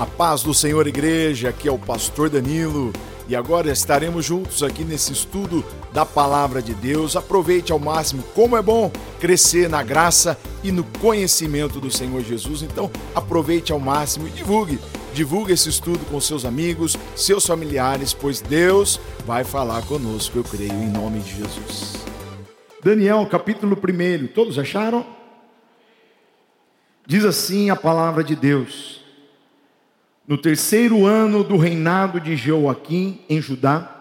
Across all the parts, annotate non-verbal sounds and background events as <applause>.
A paz do Senhor, igreja, aqui é o pastor Danilo e agora estaremos juntos aqui nesse estudo da palavra de Deus. Aproveite ao máximo, como é bom crescer na graça e no conhecimento do Senhor Jesus. Então, aproveite ao máximo e divulgue. Divulgue esse estudo com seus amigos, seus familiares, pois Deus vai falar conosco, eu creio, em nome de Jesus. Daniel, capítulo 1. Todos acharam? Diz assim a palavra de Deus. No terceiro ano do reinado de Joaquim em Judá,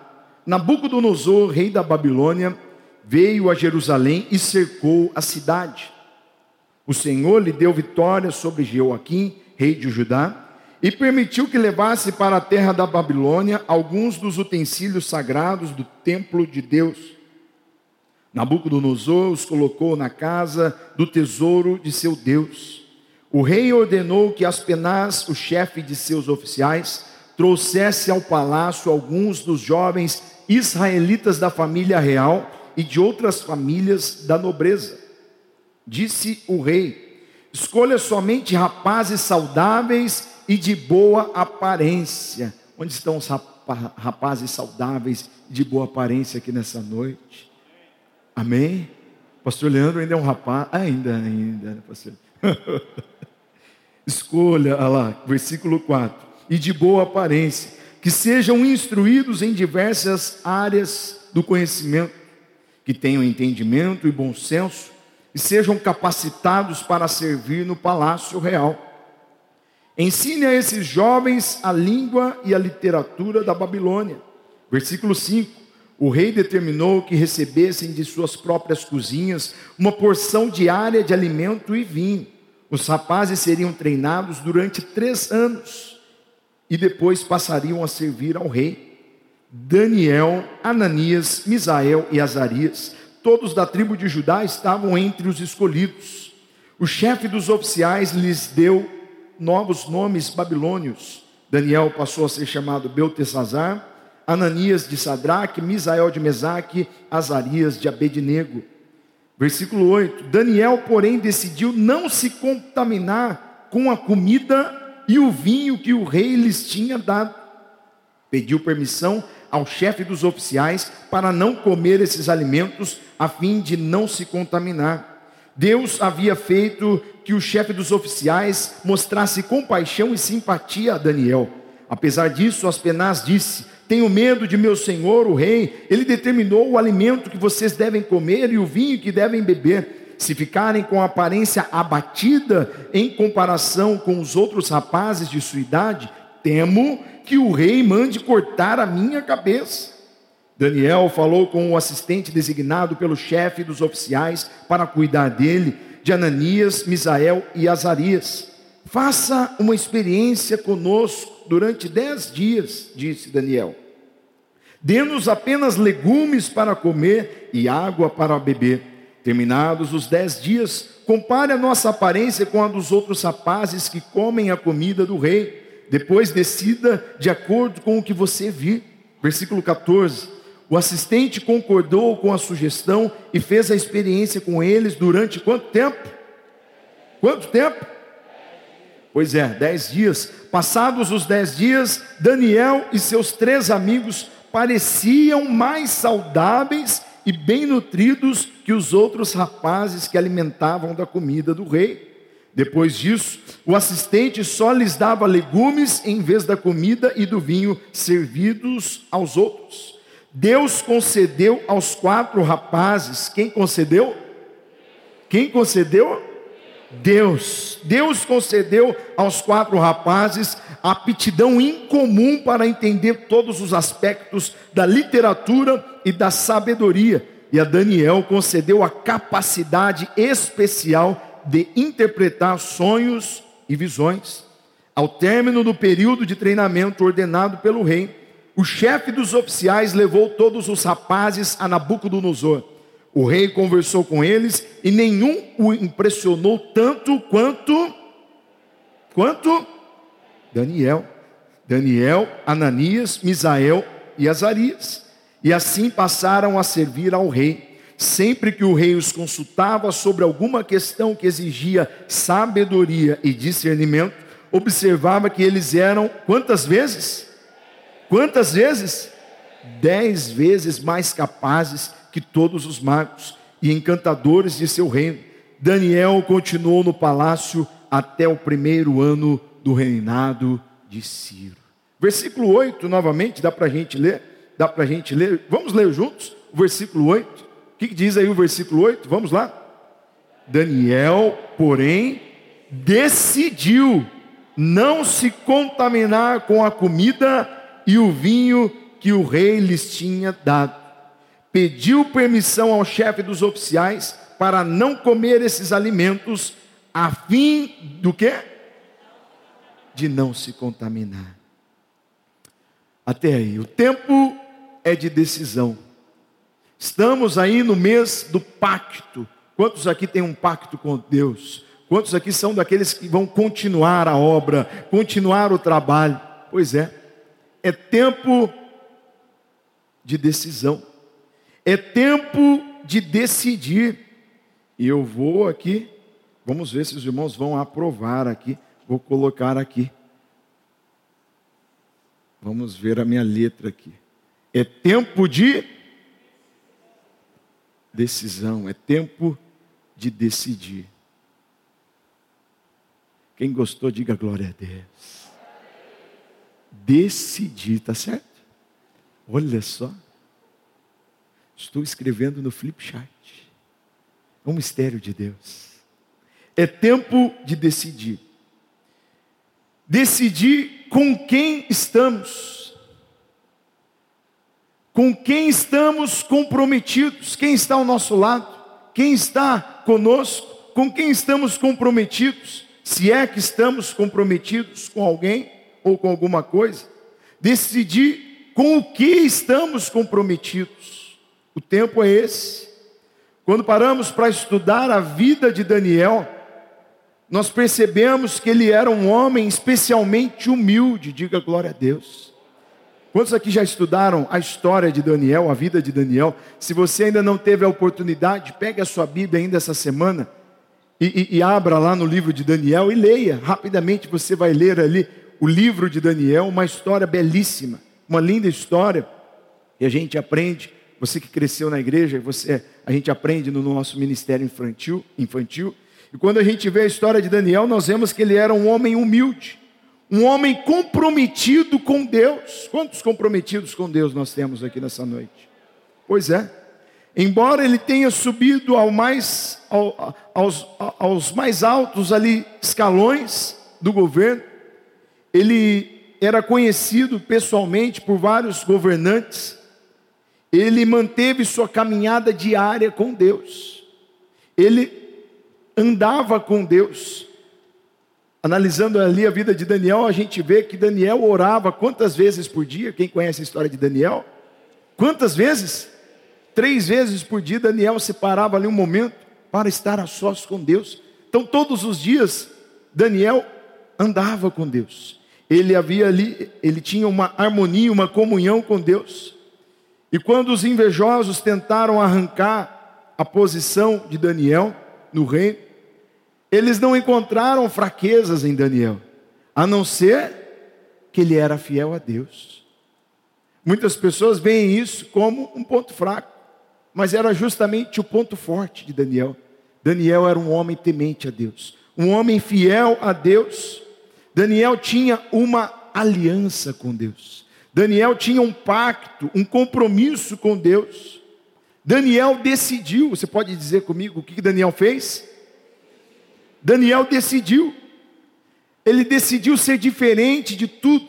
Nabucodonosor, rei da Babilônia, veio a Jerusalém e cercou a cidade. O Senhor lhe deu vitória sobre Joaquim, rei de Judá, e permitiu que levasse para a terra da Babilônia alguns dos utensílios sagrados do templo de Deus. Nabucodonosor os colocou na casa do tesouro de seu Deus o rei ordenou que Aspenaz, o chefe de seus oficiais, trouxesse ao palácio alguns dos jovens israelitas da família real e de outras famílias da nobreza. Disse o rei: Escolha somente rapazes saudáveis e de boa aparência. Onde estão os rapazes saudáveis e de boa aparência aqui nessa noite? Amém? Pastor Leandro ainda é um rapaz, ainda, ainda, né, pastor. <laughs> Escolha, olha lá, versículo 4. E de boa aparência, que sejam instruídos em diversas áreas do conhecimento, que tenham entendimento e bom senso, e sejam capacitados para servir no palácio real. Ensine a esses jovens a língua e a literatura da Babilônia. Versículo 5. O rei determinou que recebessem de suas próprias cozinhas uma porção diária de alimento e vinho os rapazes seriam treinados durante três anos e depois passariam a servir ao rei. Daniel, Ananias, Misael e Azarias, todos da tribo de Judá, estavam entre os escolhidos. O chefe dos oficiais lhes deu novos nomes babilônios. Daniel passou a ser chamado Beltesazar, Ananias de Sadraque, Misael de Mesaque, Azarias de Abednego. Versículo 8: Daniel, porém, decidiu não se contaminar com a comida e o vinho que o rei lhes tinha dado. Pediu permissão ao chefe dos oficiais para não comer esses alimentos, a fim de não se contaminar. Deus havia feito que o chefe dos oficiais mostrasse compaixão e simpatia a Daniel. Apesar disso, Aspenaz disse: tenho medo de meu senhor, o rei. Ele determinou o alimento que vocês devem comer e o vinho que devem beber. Se ficarem com a aparência abatida em comparação com os outros rapazes de sua idade, temo que o rei mande cortar a minha cabeça. Daniel falou com o assistente designado pelo chefe dos oficiais para cuidar dele, de Ananias, Misael e Azarias. Faça uma experiência conosco durante dez dias, disse Daniel. Dê-nos apenas legumes para comer e água para beber. Terminados os dez dias, compare a nossa aparência com a dos outros rapazes que comem a comida do rei. Depois decida de acordo com o que você vir. Versículo 14. O assistente concordou com a sugestão e fez a experiência com eles durante quanto tempo? Quanto tempo? Pois é, dez dias. Passados os dez dias, Daniel e seus três amigos pareciam mais saudáveis e bem nutridos que os outros rapazes que alimentavam da comida do rei. Depois disso, o assistente só lhes dava legumes em vez da comida e do vinho servidos aos outros. Deus concedeu aos quatro rapazes, quem concedeu? Quem concedeu? Deus. Deus concedeu aos quatro rapazes aptidão incomum para entender todos os aspectos da literatura e da sabedoria. E a Daniel concedeu a capacidade especial de interpretar sonhos e visões. Ao término do período de treinamento ordenado pelo rei, o chefe dos oficiais levou todos os rapazes a Nabucodonosor o rei conversou com eles e nenhum o impressionou tanto quanto quanto Daniel. Daniel, Ananias, Misael e Azarias. E assim passaram a servir ao rei. Sempre que o rei os consultava sobre alguma questão que exigia sabedoria e discernimento, observava que eles eram quantas vezes? Quantas vezes? Dez vezes mais capazes que todos os magos e encantadores de seu reino. Daniel continuou no palácio até o primeiro ano do reinado de Ciro. Versículo 8, novamente, dá para a gente ler? Dá para a gente ler? Vamos ler juntos o versículo 8? O que, diz aí o versículo 8? Vamos lá. Daniel, porém, decidiu não se contaminar com a comida e o vinho que o rei lhes tinha dado. Pediu permissão ao chefe dos oficiais para não comer esses alimentos, a fim do quê? De não se contaminar. Até aí, o tempo é de decisão. Estamos aí no mês do pacto. Quantos aqui têm um pacto com Deus? Quantos aqui são daqueles que vão continuar a obra, continuar o trabalho? Pois é, é tempo de decisão, é tempo de decidir. E eu vou aqui, vamos ver se os irmãos vão aprovar aqui, vou colocar aqui. Vamos ver a minha letra aqui. É tempo de decisão, é tempo de decidir. Quem gostou, diga glória a Deus. Decidir, tá certo? Olha só. Estou escrevendo no flip chart. É um mistério de Deus. É tempo de decidir. Decidir com quem estamos. Com quem estamos comprometidos. Quem está ao nosso lado. Quem está conosco. Com quem estamos comprometidos se é que estamos comprometidos com alguém ou com alguma coisa, decidir com o que estamos comprometidos. O tempo é esse. Quando paramos para estudar a vida de Daniel, nós percebemos que ele era um homem especialmente humilde, diga glória a Deus. Quantos aqui já estudaram a história de Daniel, a vida de Daniel? Se você ainda não teve a oportunidade, pegue a sua Bíblia ainda essa semana e, e, e abra lá no livro de Daniel e leia. Rapidamente você vai ler ali o livro de Daniel, uma história belíssima, uma linda história. E a gente aprende, você que cresceu na igreja, você, a gente aprende no nosso ministério infantil, infantil. E quando a gente vê a história de Daniel, nós vemos que ele era um homem humilde, um homem comprometido com Deus. Quantos comprometidos com Deus nós temos aqui nessa noite? Pois é. Embora ele tenha subido ao mais, ao, aos, aos mais altos ali escalões do governo, ele era conhecido pessoalmente por vários governantes, ele manteve sua caminhada diária com Deus, ele andava com Deus. Analisando ali a vida de Daniel, a gente vê que Daniel orava quantas vezes por dia? Quem conhece a história de Daniel? Quantas vezes? Três vezes por dia Daniel separava ali um momento para estar a sós com Deus. Então todos os dias Daniel andava com Deus. Ele havia ali, ele tinha uma harmonia, uma comunhão com Deus. E quando os invejosos tentaram arrancar a posição de Daniel no reino, eles não encontraram fraquezas em Daniel, a não ser que ele era fiel a Deus. Muitas pessoas veem isso como um ponto fraco mas era justamente o ponto forte de Daniel. Daniel era um homem temente a Deus, um homem fiel a Deus. Daniel tinha uma aliança com Deus. Daniel tinha um pacto, um compromisso com Deus. Daniel decidiu, você pode dizer comigo o que Daniel fez? Daniel decidiu, ele decidiu ser diferente de tudo,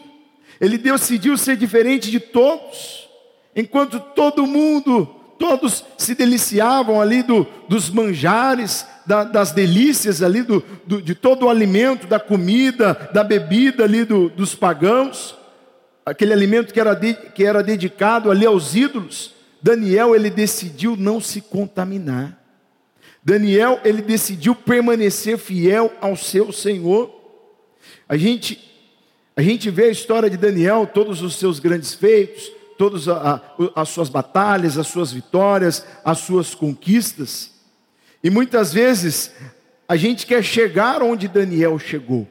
ele decidiu ser diferente de todos, enquanto todo mundo todos se deliciavam ali do, dos manjares, da, das delícias ali, do, do, de todo o alimento, da comida, da bebida ali do, dos pagãos, aquele alimento que era, de, que era dedicado ali aos ídolos. Daniel, ele decidiu não se contaminar. Daniel, ele decidiu permanecer fiel ao seu Senhor. A gente, a gente vê a história de Daniel, todos os seus grandes feitos, todas as suas batalhas, as suas vitórias, as suas conquistas. E muitas vezes a gente quer chegar onde Daniel chegou.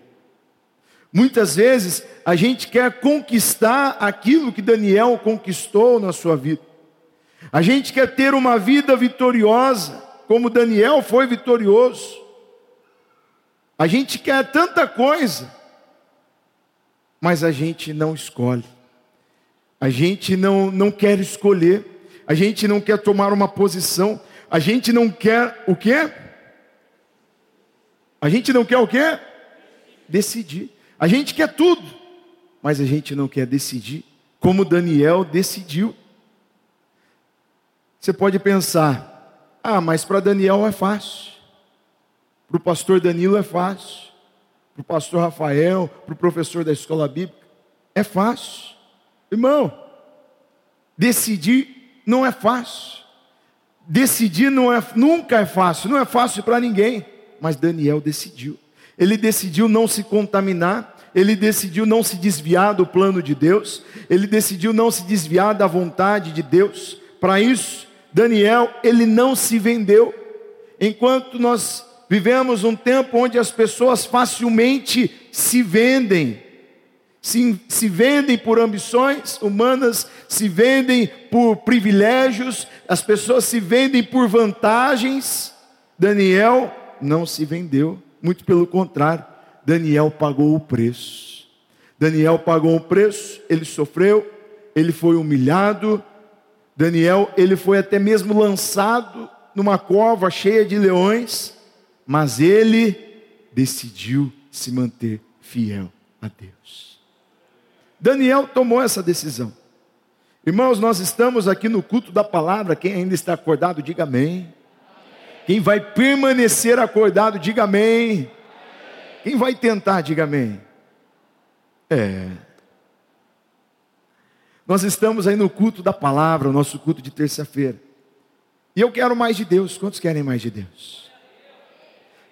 Muitas vezes a gente quer conquistar aquilo que Daniel conquistou na sua vida. A gente quer ter uma vida vitoriosa, como Daniel foi vitorioso. A gente quer tanta coisa, mas a gente não escolhe. A gente não, não quer escolher. A gente não quer tomar uma posição. A gente não quer o quê? A gente não quer o quê? Decidir. A gente quer tudo, mas a gente não quer decidir, como Daniel decidiu. Você pode pensar, ah, mas para Daniel é fácil, para o pastor Danilo é fácil, para o pastor Rafael, para o professor da escola bíblica, é fácil. Irmão, decidir não é fácil. Decidir não é, nunca é fácil, não é fácil para ninguém, mas Daniel decidiu. Ele decidiu não se contaminar, ele decidiu não se desviar do plano de Deus, ele decidiu não se desviar da vontade de Deus. Para isso, Daniel, ele não se vendeu. Enquanto nós vivemos um tempo onde as pessoas facilmente se vendem, se, se vendem por ambições humanas, se vendem por privilégios, as pessoas se vendem por vantagens. Daniel não se vendeu. Muito pelo contrário, Daniel pagou o preço. Daniel pagou o preço, ele sofreu, ele foi humilhado. Daniel, ele foi até mesmo lançado numa cova cheia de leões, mas ele decidiu se manter fiel a Deus. Daniel tomou essa decisão. Irmãos, nós estamos aqui no culto da palavra. Quem ainda está acordado, diga amém. Quem vai permanecer acordado, diga amém. Quem vai tentar, diga amém. É. Nós estamos aí no culto da palavra, o nosso culto de terça-feira. E eu quero mais de Deus. Quantos querem mais de Deus?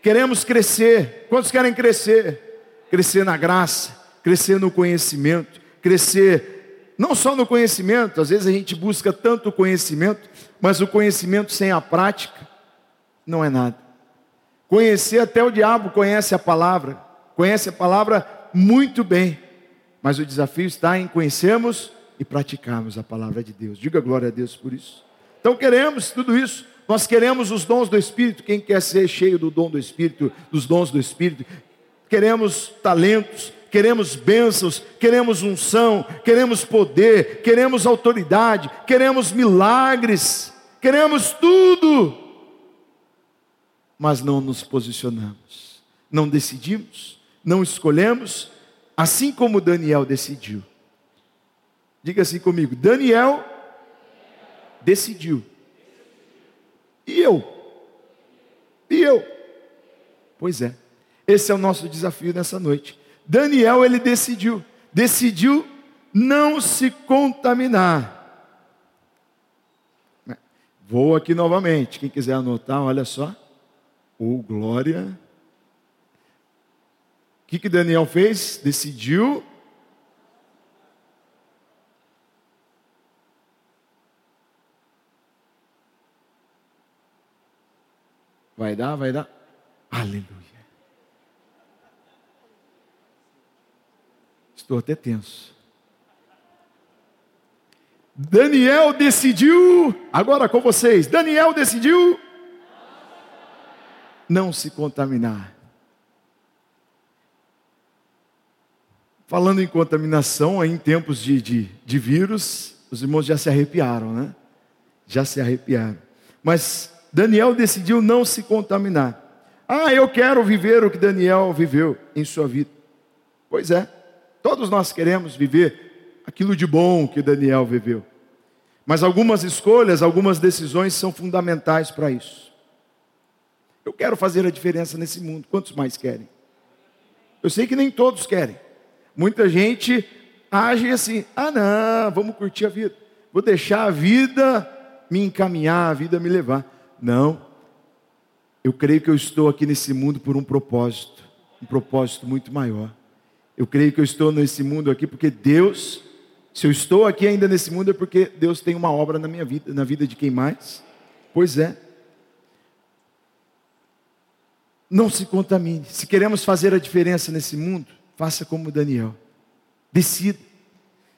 Queremos crescer. Quantos querem crescer? Crescer na graça, crescer no conhecimento, crescer não só no conhecimento, às vezes a gente busca tanto conhecimento, mas o conhecimento sem a prática não é nada. Conhecer até o diabo conhece a palavra, conhece a palavra muito bem, mas o desafio está em conhecermos e praticarmos a palavra de Deus. Diga glória a Deus por isso. Então queremos tudo isso. Nós queremos os dons do Espírito. Quem quer ser cheio do dom do Espírito, dos dons do Espírito? Queremos talentos, queremos bênçãos, queremos unção, queremos poder, queremos autoridade, queremos milagres, queremos tudo mas não nos posicionamos, não decidimos, não escolhemos, assim como Daniel decidiu. Diga assim comigo: Daniel decidiu. E eu? E eu? Pois é, esse é o nosso desafio nessa noite. Daniel, ele decidiu, decidiu não se contaminar. Vou aqui novamente, quem quiser anotar, olha só ou glória. O que, que Daniel fez? Decidiu. Vai dar, vai dar. Aleluia. Estou até tenso. Daniel decidiu, agora com vocês, Daniel decidiu não se contaminar. Falando em contaminação, em tempos de, de, de vírus, os irmãos já se arrepiaram, né? Já se arrepiaram. Mas Daniel decidiu não se contaminar. Ah, eu quero viver o que Daniel viveu em sua vida. Pois é, todos nós queremos viver aquilo de bom que Daniel viveu. Mas algumas escolhas, algumas decisões são fundamentais para isso. Eu quero fazer a diferença nesse mundo. Quantos mais querem? Eu sei que nem todos querem. Muita gente age assim: ah, não, vamos curtir a vida. Vou deixar a vida me encaminhar, a vida me levar. Não. Eu creio que eu estou aqui nesse mundo por um propósito, um propósito muito maior. Eu creio que eu estou nesse mundo aqui porque Deus, se eu estou aqui ainda nesse mundo é porque Deus tem uma obra na minha vida, na vida de quem mais? Pois é. Não se contamine. Se queremos fazer a diferença nesse mundo, faça como Daniel. Decida.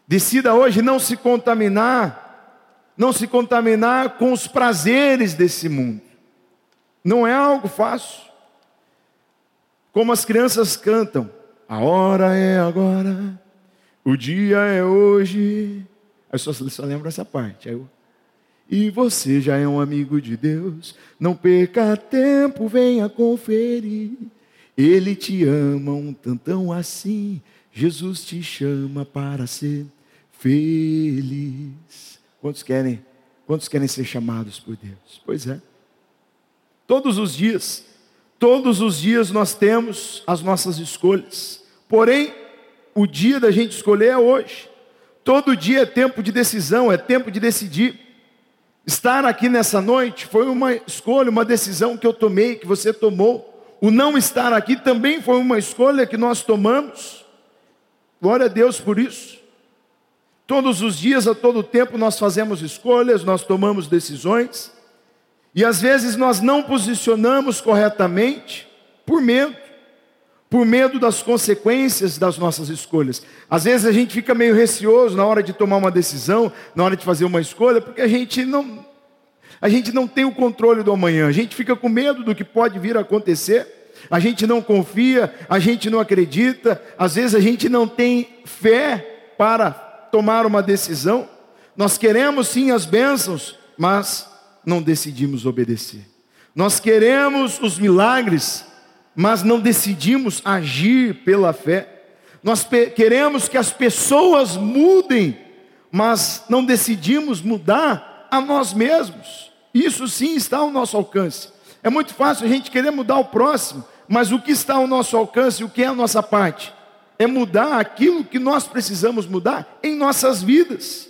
Decida hoje não se contaminar, não se contaminar com os prazeres desse mundo. Não é algo fácil. Como as crianças cantam, a hora é agora, o dia é hoje. Aí só, só essa parte. Aí eu, e você já é um amigo de Deus, não perca tempo, venha conferir. Ele te ama um tantão assim, Jesus te chama para ser feliz. Quantos querem? Quantos querem ser chamados por Deus? Pois é. Todos os dias, todos os dias nós temos as nossas escolhas. Porém, o dia da gente escolher é hoje. Todo dia é tempo de decisão, é tempo de decidir. Estar aqui nessa noite foi uma escolha, uma decisão que eu tomei, que você tomou. O não estar aqui também foi uma escolha que nós tomamos. Glória a Deus por isso. Todos os dias, a todo tempo, nós fazemos escolhas, nós tomamos decisões, e às vezes nós não posicionamos corretamente por medo, por medo das consequências das nossas escolhas. Às vezes a gente fica meio receoso na hora de tomar uma decisão, na hora de fazer uma escolha, porque a gente não a gente não tem o controle do amanhã. A gente fica com medo do que pode vir a acontecer. A gente não confia, a gente não acredita, às vezes a gente não tem fé para tomar uma decisão. Nós queremos sim as bênçãos, mas não decidimos obedecer. Nós queremos os milagres, mas não decidimos agir pela fé. Nós queremos que as pessoas mudem, mas não decidimos mudar a nós mesmos. Isso sim está ao nosso alcance. É muito fácil a gente querer mudar o próximo, mas o que está ao nosso alcance, o que é a nossa parte? É mudar aquilo que nós precisamos mudar em nossas vidas.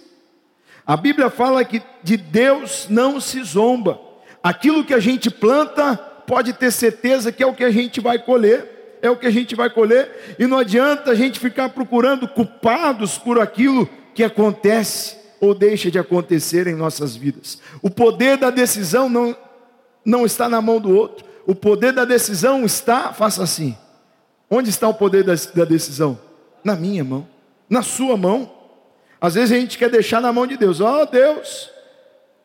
A Bíblia fala que de Deus não se zomba. Aquilo que a gente planta, pode ter certeza que é o que a gente vai colher, é o que a gente vai colher, e não adianta a gente ficar procurando culpados por aquilo que acontece ou deixa de acontecer em nossas vidas. O poder da decisão não, não está na mão do outro, o poder da decisão está, faça assim. Onde está o poder da, da decisão? Na minha mão, na sua mão. Às vezes a gente quer deixar na mão de Deus, ó oh, Deus,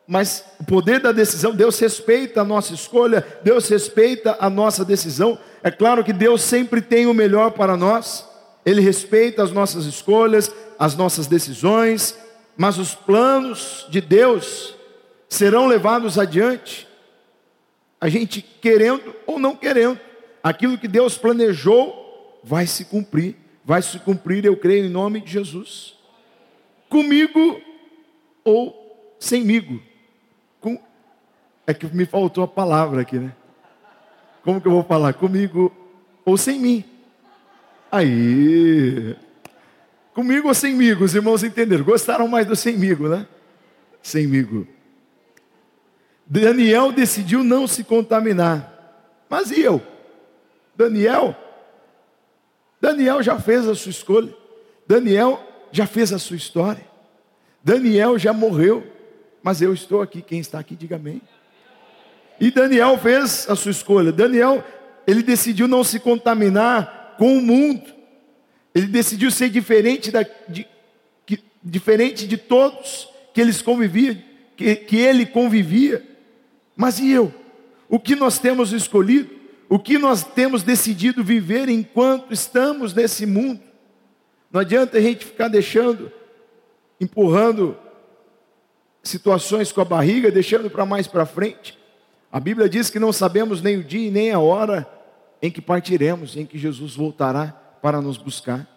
mas o poder da decisão, Deus respeita a nossa escolha, Deus respeita a nossa decisão. É claro que Deus sempre tem o melhor para nós, Ele respeita as nossas escolhas, as nossas decisões, mas os planos de Deus serão levados adiante, a gente querendo ou não querendo, aquilo que Deus planejou vai se cumprir, vai se cumprir, eu creio, em nome de Jesus, comigo ou semigo. É que me faltou a palavra aqui, né? Como que eu vou falar? Comigo ou sem mim? Aí. Comigo ou semigo? Os irmãos entenderam. Gostaram mais do semigo, né? Semigo. Daniel decidiu não se contaminar. Mas e eu? Daniel? Daniel já fez a sua escolha. Daniel já fez a sua história. Daniel já morreu. Mas eu estou aqui, quem está aqui, diga amém. E Daniel fez a sua escolha. Daniel, ele decidiu não se contaminar com o mundo. Ele decidiu ser diferente, da, de, que, diferente de todos que eles que, que ele convivia. Mas e eu? O que nós temos escolhido? O que nós temos decidido viver enquanto estamos nesse mundo? Não adianta a gente ficar deixando, empurrando situações com a barriga, deixando para mais para frente. A Bíblia diz que não sabemos nem o dia e nem a hora em que partiremos, em que Jesus voltará para nos buscar.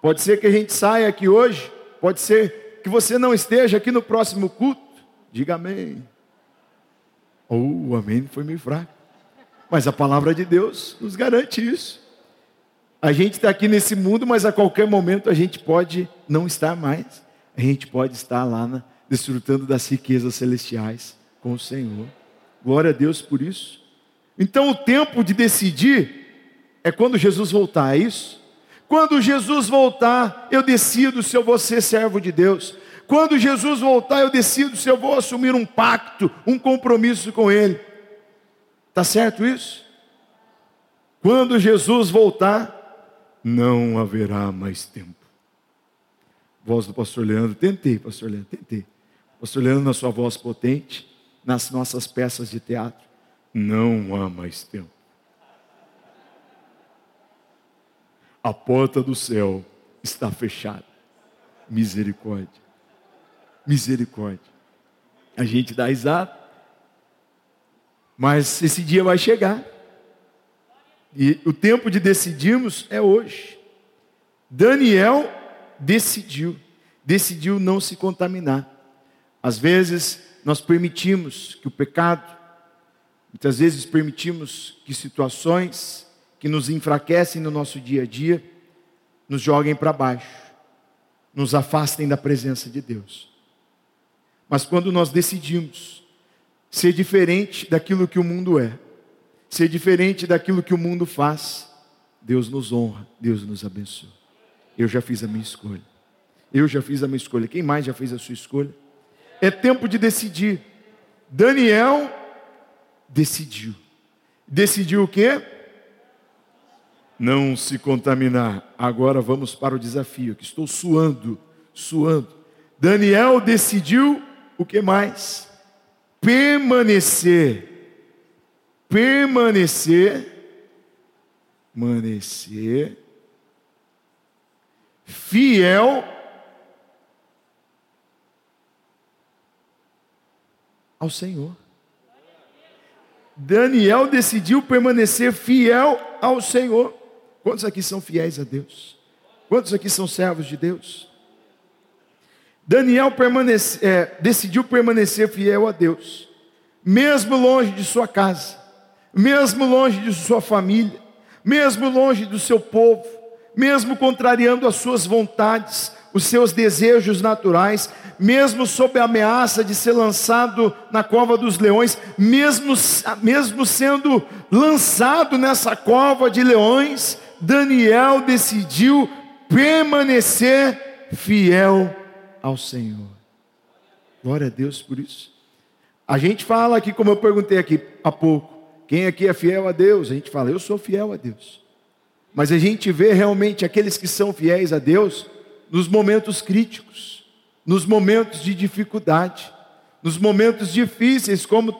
Pode ser que a gente saia aqui hoje, pode ser que você não esteja aqui no próximo culto. Diga amém. Ou oh, amém foi meio fraco. Mas a palavra de Deus nos garante isso. A gente está aqui nesse mundo, mas a qualquer momento a gente pode não estar mais. A gente pode estar lá na, desfrutando das riquezas celestiais com o Senhor. Glória a Deus por isso. Então o tempo de decidir é quando Jesus voltar, é isso? Quando Jesus voltar, eu decido se eu vou ser servo de Deus. Quando Jesus voltar, eu decido se eu vou assumir um pacto, um compromisso com Ele. Tá certo isso? Quando Jesus voltar, não haverá mais tempo. Voz do pastor Leandro, tentei, pastor Leandro, tentei. Pastor Leandro, na sua voz potente, nas nossas peças de teatro, não há mais tempo. A porta do céu está fechada. Misericórdia. Misericórdia. A gente dá risada, mas esse dia vai chegar. E o tempo de decidirmos é hoje. Daniel decidiu, decidiu não se contaminar. Às vezes nós permitimos que o pecado, muitas vezes permitimos que situações que nos enfraquecem no nosso dia a dia, nos joguem para baixo, nos afastem da presença de Deus. Mas quando nós decidimos ser diferente daquilo que o mundo é, ser diferente daquilo que o mundo faz, Deus nos honra, Deus nos abençoa. Eu já fiz a minha escolha. Eu já fiz a minha escolha. Quem mais já fez a sua escolha? É tempo de decidir. Daniel decidiu. Decidiu o quê? Não se contaminar. Agora vamos para o desafio, que estou suando, suando. Daniel decidiu o que mais? Permanecer permanecer, permanecer fiel ao Senhor. Daniel decidiu permanecer fiel ao Senhor. Quantos aqui são fiéis a Deus? Quantos aqui são servos de Deus? Daniel permanece, é, decidiu permanecer fiel a Deus, mesmo longe de sua casa mesmo longe de sua família, mesmo longe do seu povo, mesmo contrariando as suas vontades, os seus desejos naturais, mesmo sob a ameaça de ser lançado na cova dos leões, mesmo, mesmo sendo lançado nessa cova de leões, Daniel decidiu permanecer fiel ao Senhor. Glória a Deus por isso. A gente fala aqui, como eu perguntei aqui há pouco, quem aqui é fiel a Deus? A gente fala, eu sou fiel a Deus. Mas a gente vê realmente aqueles que são fiéis a Deus nos momentos críticos, nos momentos de dificuldade, nos momentos difíceis, como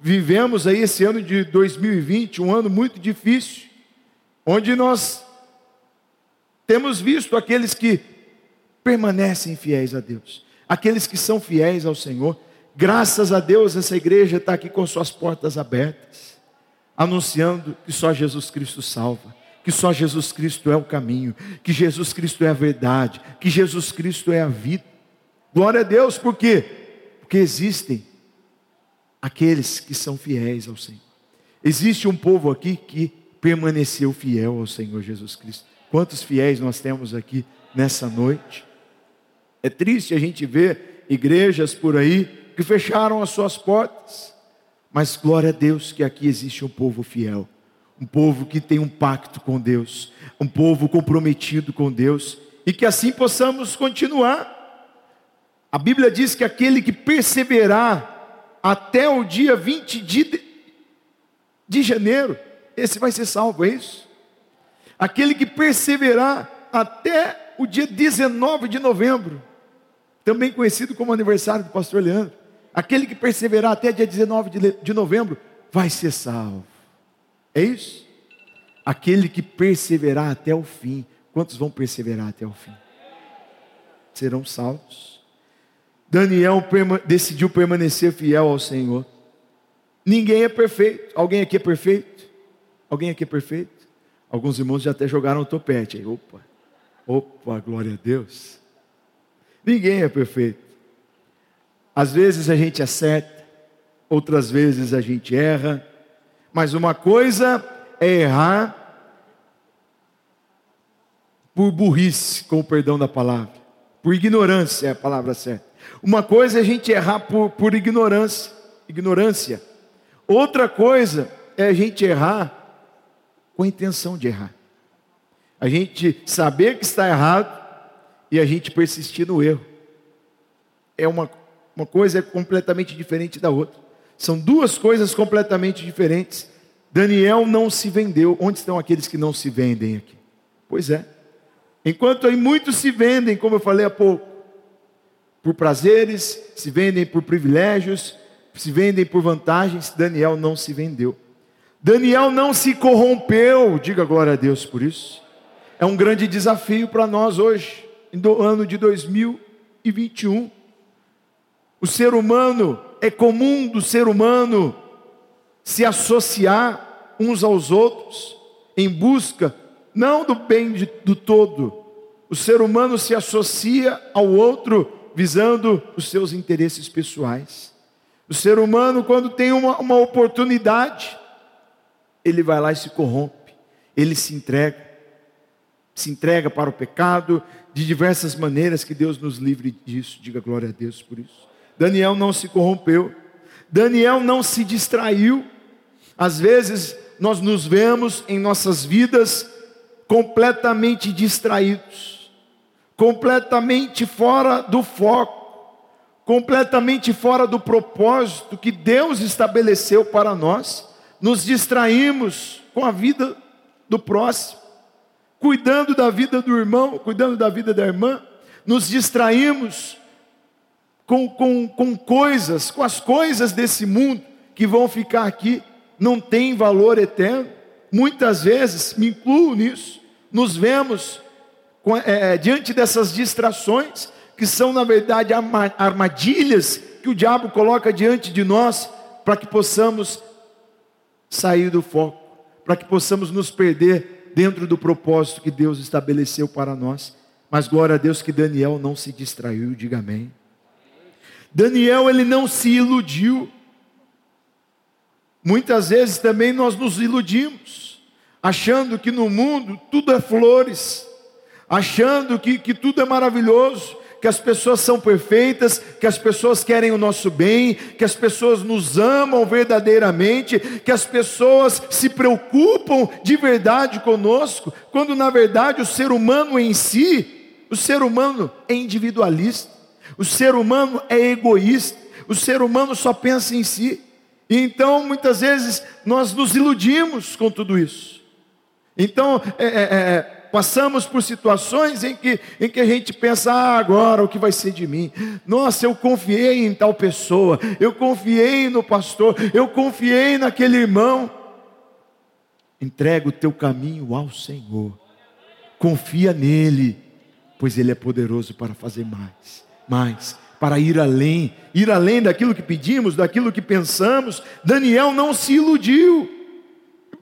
vivemos aí esse ano de 2020, um ano muito difícil, onde nós temos visto aqueles que permanecem fiéis a Deus, aqueles que são fiéis ao Senhor. Graças a Deus, essa igreja está aqui com suas portas abertas anunciando que só Jesus Cristo salva, que só Jesus Cristo é o caminho, que Jesus Cristo é a verdade, que Jesus Cristo é a vida. Glória a Deus, por quê? Porque existem aqueles que são fiéis ao Senhor. Existe um povo aqui que permaneceu fiel ao Senhor Jesus Cristo. Quantos fiéis nós temos aqui nessa noite? É triste a gente ver igrejas por aí que fecharam as suas portas mas glória a Deus que aqui existe um povo fiel, um povo que tem um pacto com Deus, um povo comprometido com Deus, e que assim possamos continuar. A Bíblia diz que aquele que perseverar até o dia 20 de, de janeiro, esse vai ser salvo, é isso? Aquele que perseverar até o dia 19 de novembro, também conhecido como aniversário do pastor Leandro, Aquele que perseverar até dia 19 de novembro vai ser salvo. É isso? Aquele que perseverar até o fim. Quantos vão perseverar até o fim? Serão salvos. Daniel decidiu permanecer fiel ao Senhor. Ninguém é perfeito. Alguém aqui é perfeito? Alguém aqui é perfeito? Alguns irmãos já até jogaram o topete aí. Opa, opa, glória a Deus. Ninguém é perfeito. Às vezes a gente acerta, outras vezes a gente erra, mas uma coisa é errar por burrice, com o perdão da palavra, por ignorância é a palavra certa. Uma coisa é a gente errar por, por ignorância, ignorância. Outra coisa é a gente errar com a intenção de errar. A gente saber que está errado e a gente persistir no erro. É uma uma coisa é completamente diferente da outra. São duas coisas completamente diferentes. Daniel não se vendeu. Onde estão aqueles que não se vendem aqui? Pois é. Enquanto aí muitos se vendem, como eu falei há pouco, por prazeres, se vendem por privilégios, se vendem por vantagens, Daniel não se vendeu. Daniel não se corrompeu, diga glória a Deus por isso. É um grande desafio para nós hoje, no ano de 2021. O ser humano, é comum do ser humano se associar uns aos outros em busca não do bem de, do todo. O ser humano se associa ao outro visando os seus interesses pessoais. O ser humano, quando tem uma, uma oportunidade, ele vai lá e se corrompe, ele se entrega, se entrega para o pecado de diversas maneiras, que Deus nos livre disso, diga glória a Deus por isso. Daniel não se corrompeu, Daniel não se distraiu, às vezes nós nos vemos em nossas vidas completamente distraídos, completamente fora do foco, completamente fora do propósito que Deus estabeleceu para nós nos distraímos com a vida do próximo, cuidando da vida do irmão, cuidando da vida da irmã, nos distraímos com, com, com coisas, com as coisas desse mundo que vão ficar aqui, não tem valor eterno. Muitas vezes, me incluo nisso, nos vemos é, é diante dessas distrações, que são na verdade armadilhas que o diabo coloca diante de nós, para que possamos sair do foco, para que possamos nos perder dentro do propósito que Deus estabeleceu para nós. Mas glória a Deus que Daniel não se distraiu, diga amém. Daniel ele não se iludiu. Muitas vezes também nós nos iludimos, achando que no mundo tudo é flores, achando que, que tudo é maravilhoso, que as pessoas são perfeitas, que as pessoas querem o nosso bem, que as pessoas nos amam verdadeiramente, que as pessoas se preocupam de verdade conosco, quando na verdade o ser humano em si, o ser humano é individualista, o ser humano é egoísta, o ser humano só pensa em si. E então muitas vezes nós nos iludimos com tudo isso. Então, é, é, é passamos por situações em que, em que a gente pensa, ah, agora o que vai ser de mim? Nossa, eu confiei em tal pessoa, eu confiei no pastor, eu confiei naquele irmão. Entrega o teu caminho ao Senhor, confia nele, pois ele é poderoso para fazer mais, mais, para ir além, ir além daquilo que pedimos, daquilo que pensamos. Daniel não se iludiu.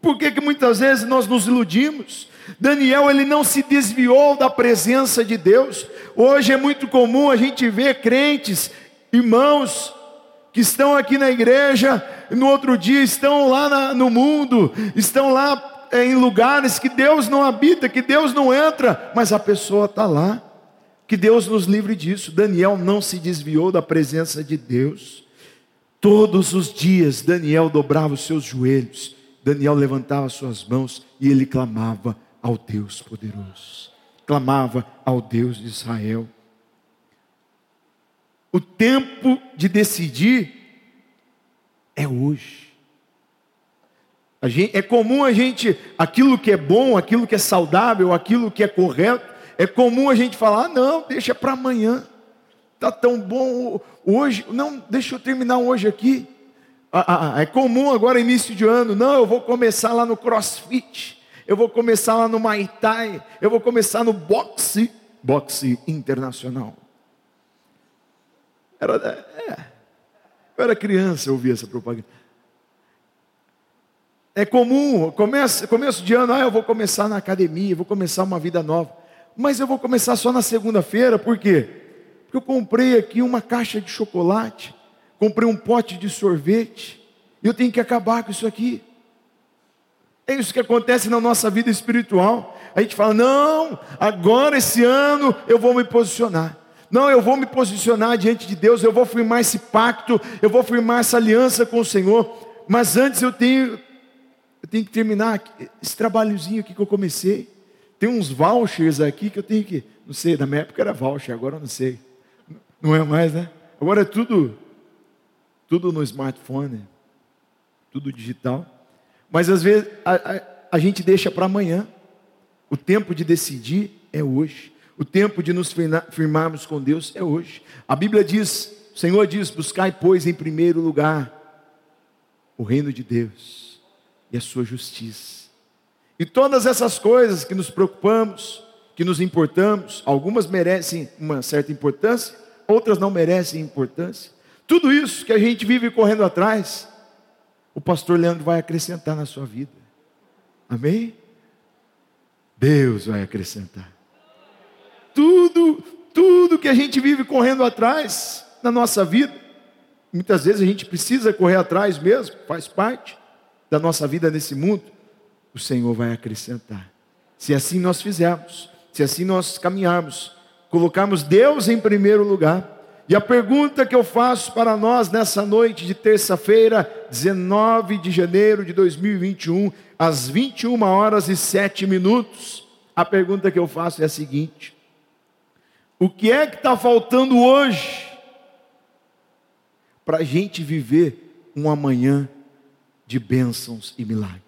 Por que, que muitas vezes nós nos iludimos? Daniel ele não se desviou da presença de Deus. Hoje é muito comum a gente ver crentes, irmãos, que estão aqui na igreja, no outro dia estão lá na, no mundo, estão lá é, em lugares que Deus não habita, que Deus não entra, mas a pessoa está lá. Que Deus nos livre disso. Daniel não se desviou da presença de Deus. Todos os dias Daniel dobrava os seus joelhos, Daniel levantava suas mãos e ele clamava ao Deus poderoso, clamava ao Deus de Israel. O tempo de decidir é hoje. Gente, é comum a gente, aquilo que é bom, aquilo que é saudável, aquilo que é correto, é comum a gente falar: ah, não, deixa para amanhã, está tão bom hoje, não, deixa eu terminar hoje aqui. Ah, ah, é comum agora, início de ano, não, eu vou começar lá no crossfit eu vou começar lá no Muay Thai, eu vou começar no boxe, boxe internacional. Era, é, eu era criança, eu ouvia essa propaganda. É comum, começo, começo de ano, ah, eu vou começar na academia, vou começar uma vida nova. Mas eu vou começar só na segunda-feira, por quê? Porque eu comprei aqui uma caixa de chocolate, comprei um pote de sorvete, e eu tenho que acabar com isso aqui. É isso que acontece na nossa vida espiritual. A gente fala: não, agora esse ano eu vou me posicionar. Não, eu vou me posicionar diante de Deus, eu vou firmar esse pacto, eu vou firmar essa aliança com o Senhor. Mas antes eu tenho, eu tenho que terminar esse trabalhozinho aqui que eu comecei. Tem uns vouchers aqui que eu tenho que, não sei, na minha época era voucher, agora eu não sei. Não é mais, né? Agora é tudo, tudo no smartphone, tudo digital. Mas às vezes a, a, a gente deixa para amanhã. O tempo de decidir é hoje. O tempo de nos firmarmos com Deus é hoje. A Bíblia diz, o Senhor diz: buscai, pois, em primeiro lugar o reino de Deus e a sua justiça. E todas essas coisas que nos preocupamos, que nos importamos, algumas merecem uma certa importância, outras não merecem importância. Tudo isso que a gente vive correndo atrás, o pastor Leandro vai acrescentar na sua vida. Amém? Deus vai acrescentar. Tudo, tudo que a gente vive correndo atrás na nossa vida, muitas vezes a gente precisa correr atrás mesmo, faz parte da nossa vida nesse mundo, o Senhor vai acrescentar. Se assim nós fizermos, se assim nós caminharmos, colocarmos Deus em primeiro lugar, e a pergunta que eu faço para nós nessa noite de terça-feira, 19 de janeiro de 2021, às 21 horas e 7 minutos, a pergunta que eu faço é a seguinte: o que é que está faltando hoje para a gente viver um amanhã de bênçãos e milagres?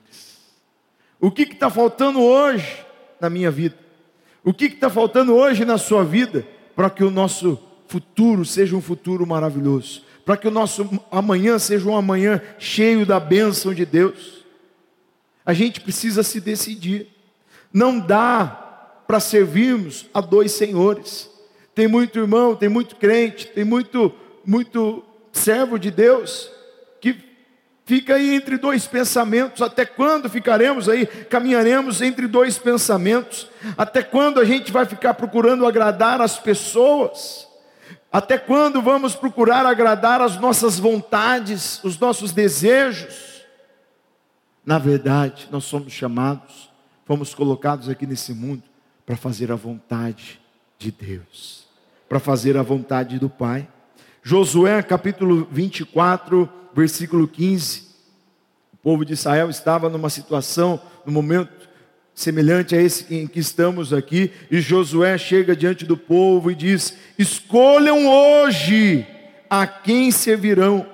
O que está faltando hoje na minha vida? O que está faltando hoje na sua vida para que o nosso futuro seja um futuro maravilhoso? Para que o nosso amanhã seja um amanhã cheio da bênção de Deus? A gente precisa se decidir. Não dá para servirmos a dois senhores. Tem muito irmão, tem muito crente, tem muito, muito servo de Deus que fica aí entre dois pensamentos. Até quando ficaremos aí, caminharemos entre dois pensamentos? Até quando a gente vai ficar procurando agradar as pessoas? Até quando vamos procurar agradar as nossas vontades, os nossos desejos? Na verdade, nós somos chamados, fomos colocados aqui nesse mundo para fazer a vontade de Deus para fazer a vontade do Pai. Josué capítulo 24, versículo 15. O povo de Israel estava numa situação, num momento semelhante a esse em que estamos aqui, e Josué chega diante do povo e diz: Escolham hoje a quem servirão.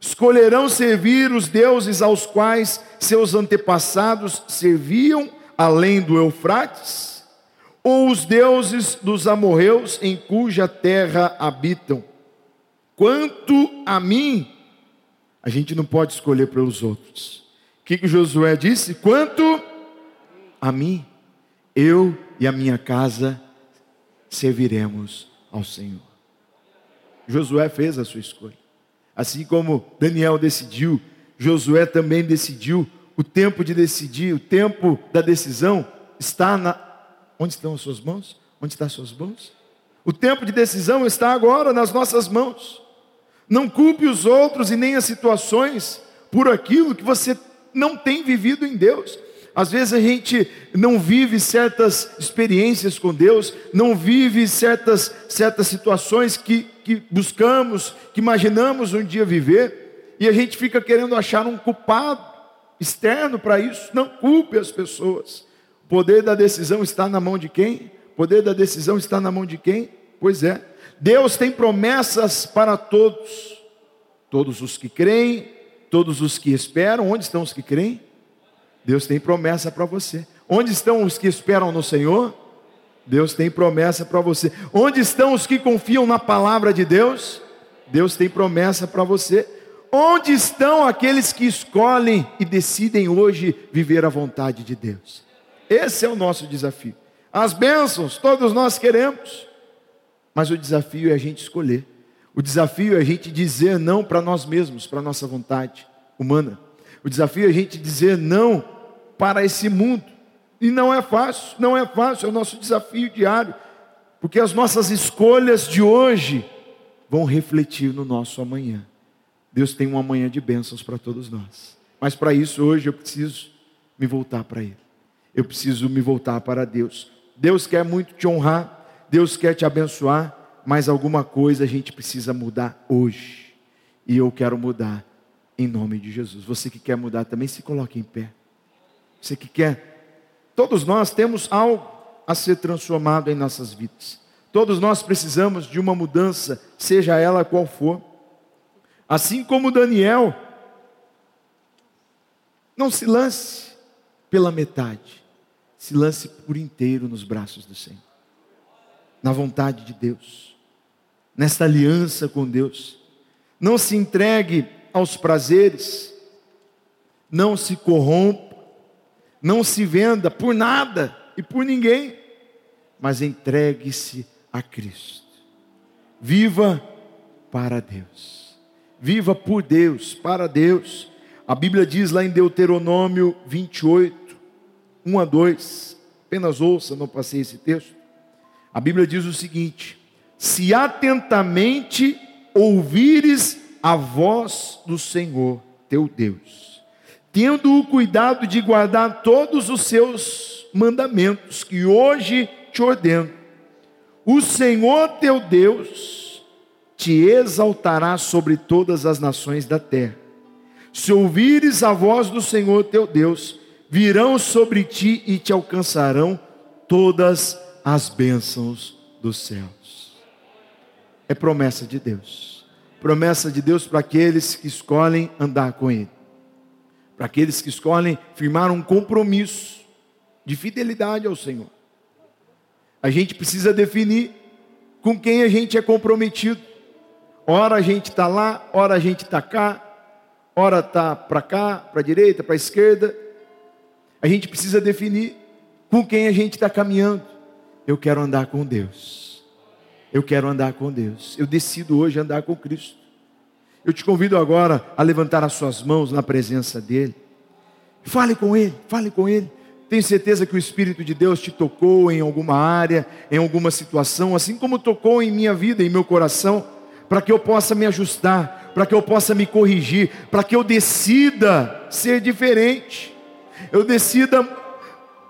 Escolherão servir os deuses aos quais seus antepassados serviam além do Eufrates? ou os deuses dos amorreus em cuja terra habitam. Quanto a mim, a gente não pode escolher pelos outros. O que, que Josué disse? Quanto a mim, eu e a minha casa serviremos ao Senhor. Josué fez a sua escolha. Assim como Daniel decidiu, Josué também decidiu. O tempo de decidir, o tempo da decisão está na, Onde estão as suas mãos? Onde estão as suas mãos? O tempo de decisão está agora nas nossas mãos. Não culpe os outros e nem as situações por aquilo que você não tem vivido em Deus. Às vezes a gente não vive certas experiências com Deus, não vive certas, certas situações que, que buscamos, que imaginamos um dia viver, e a gente fica querendo achar um culpado externo para isso. Não culpe as pessoas. O poder da decisão está na mão de quem? O poder da decisão está na mão de quem? Pois é. Deus tem promessas para todos. Todos os que creem, todos os que esperam. Onde estão os que creem? Deus tem promessa para você. Onde estão os que esperam no Senhor? Deus tem promessa para você. Onde estão os que confiam na palavra de Deus? Deus tem promessa para você. Onde estão aqueles que escolhem e decidem hoje viver a vontade de Deus? Esse é o nosso desafio. As bênçãos, todos nós queremos, mas o desafio é a gente escolher. O desafio é a gente dizer não para nós mesmos, para nossa vontade humana. O desafio é a gente dizer não para esse mundo. E não é fácil, não é fácil, é o nosso desafio diário, porque as nossas escolhas de hoje vão refletir no nosso amanhã. Deus tem um amanhã de bênçãos para todos nós. Mas para isso, hoje eu preciso me voltar para Ele eu preciso me voltar para Deus. Deus quer muito te honrar, Deus quer te abençoar, mas alguma coisa a gente precisa mudar hoje. E eu quero mudar em nome de Jesus. Você que quer mudar também, se coloque em pé. Você que quer, todos nós temos algo a ser transformado em nossas vidas. Todos nós precisamos de uma mudança, seja ela qual for. Assim como Daniel, não se lance pela metade se lance por inteiro nos braços do Senhor, na vontade de Deus, nesta aliança com Deus. Não se entregue aos prazeres, não se corrompa, não se venda por nada e por ninguém, mas entregue-se a Cristo. Viva para Deus. Viva por Deus, para Deus. A Bíblia diz lá em Deuteronômio 28, 1 a 2. Apenas ouça, não passei esse texto. A Bíblia diz o seguinte: Se atentamente ouvires a voz do Senhor teu Deus, tendo o cuidado de guardar todos os seus mandamentos que hoje te ordeno, o Senhor teu Deus te exaltará sobre todas as nações da terra. Se ouvires a voz do Senhor teu Deus, virão sobre ti e te alcançarão todas as bênçãos dos céus. É promessa de Deus. Promessa de Deus para aqueles que escolhem andar com Ele. Para aqueles que escolhem firmar um compromisso de fidelidade ao Senhor. A gente precisa definir com quem a gente é comprometido. Ora a gente está lá, ora a gente está cá, ora está para cá, para a direita, para a esquerda. A gente precisa definir com quem a gente está caminhando. Eu quero andar com Deus. Eu quero andar com Deus. Eu decido hoje andar com Cristo. Eu te convido agora a levantar as suas mãos na presença dEle. Fale com Ele, fale com Ele. Tenho certeza que o Espírito de Deus te tocou em alguma área, em alguma situação, assim como tocou em minha vida, em meu coração, para que eu possa me ajustar, para que eu possa me corrigir, para que eu decida ser diferente eu decida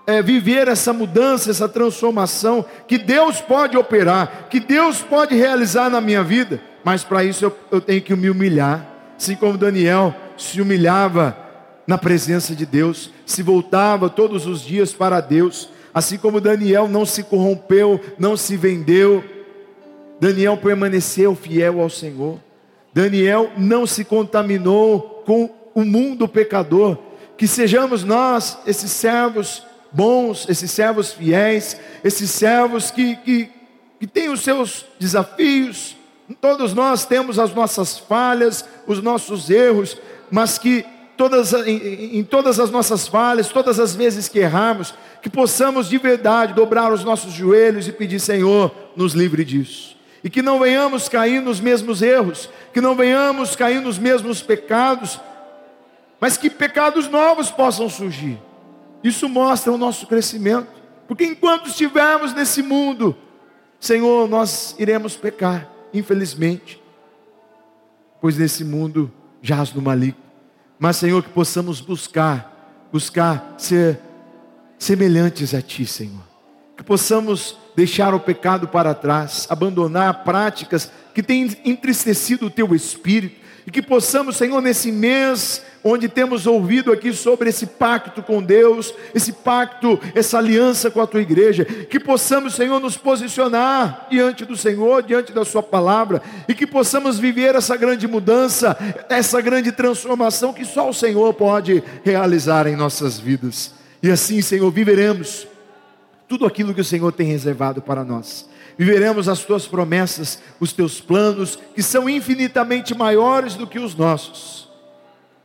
é, viver essa mudança, essa transformação que Deus pode operar, que Deus pode realizar na minha vida, mas para isso eu, eu tenho que me humilhar, assim como Daniel se humilhava na presença de Deus, se voltava todos os dias para Deus, assim como Daniel não se corrompeu, não se vendeu, Daniel permaneceu fiel ao Senhor, Daniel não se contaminou com o mundo pecador, que sejamos nós, esses servos bons, esses servos fiéis, esses servos que, que, que têm os seus desafios, todos nós temos as nossas falhas, os nossos erros, mas que todas, em, em todas as nossas falhas, todas as vezes que erramos, que possamos de verdade dobrar os nossos joelhos e pedir, Senhor, nos livre disso. E que não venhamos cair nos mesmos erros, que não venhamos cair nos mesmos pecados, mas que pecados novos possam surgir. Isso mostra o nosso crescimento, porque enquanto estivermos nesse mundo, Senhor, nós iremos pecar, infelizmente, pois nesse mundo jaz no maligno. Mas, Senhor, que possamos buscar, buscar ser semelhantes a Ti, Senhor. Que possamos deixar o pecado para trás, abandonar práticas que têm entristecido o Teu espírito, e que possamos, Senhor, nesse mês onde temos ouvido aqui sobre esse pacto com Deus, esse pacto, essa aliança com a tua igreja, que possamos, Senhor, nos posicionar diante do Senhor, diante da Sua palavra, e que possamos viver essa grande mudança, essa grande transformação que só o Senhor pode realizar em nossas vidas. E assim, Senhor, viveremos tudo aquilo que o Senhor tem reservado para nós viveremos as tuas promessas, os teus planos, que são infinitamente maiores do que os nossos.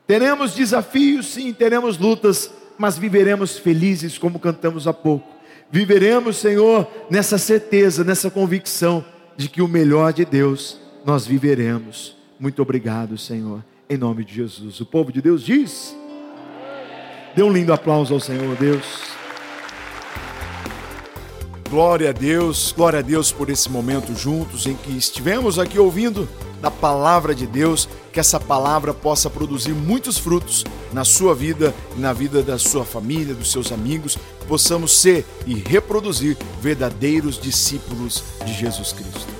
Teremos desafios, sim, teremos lutas, mas viveremos felizes, como cantamos há pouco. Viveremos, Senhor, nessa certeza, nessa convicção de que o melhor de Deus nós viveremos. Muito obrigado, Senhor, em nome de Jesus. O povo de Deus diz. Dê um lindo aplauso ao Senhor, Deus. Glória a Deus, glória a Deus por esse momento juntos em que estivemos aqui ouvindo da palavra de Deus, que essa palavra possa produzir muitos frutos na sua vida e na vida da sua família, dos seus amigos, possamos ser e reproduzir verdadeiros discípulos de Jesus Cristo.